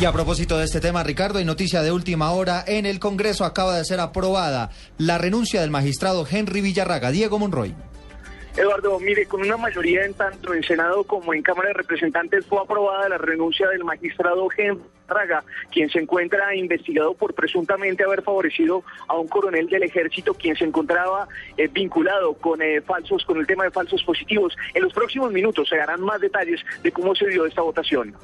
Y a propósito de este tema, Ricardo, hay noticia de última hora. En el Congreso acaba de ser aprobada la renuncia del magistrado Henry Villarraga. Diego Monroy. Eduardo, mire, con una mayoría en tanto en Senado como en Cámara de Representantes fue aprobada la renuncia del magistrado Henry Raga, quien se encuentra investigado por presuntamente haber favorecido a un coronel del ejército quien se encontraba eh, vinculado con eh, falsos con el tema de falsos positivos. En los próximos minutos se darán más detalles de cómo se dio esta votación.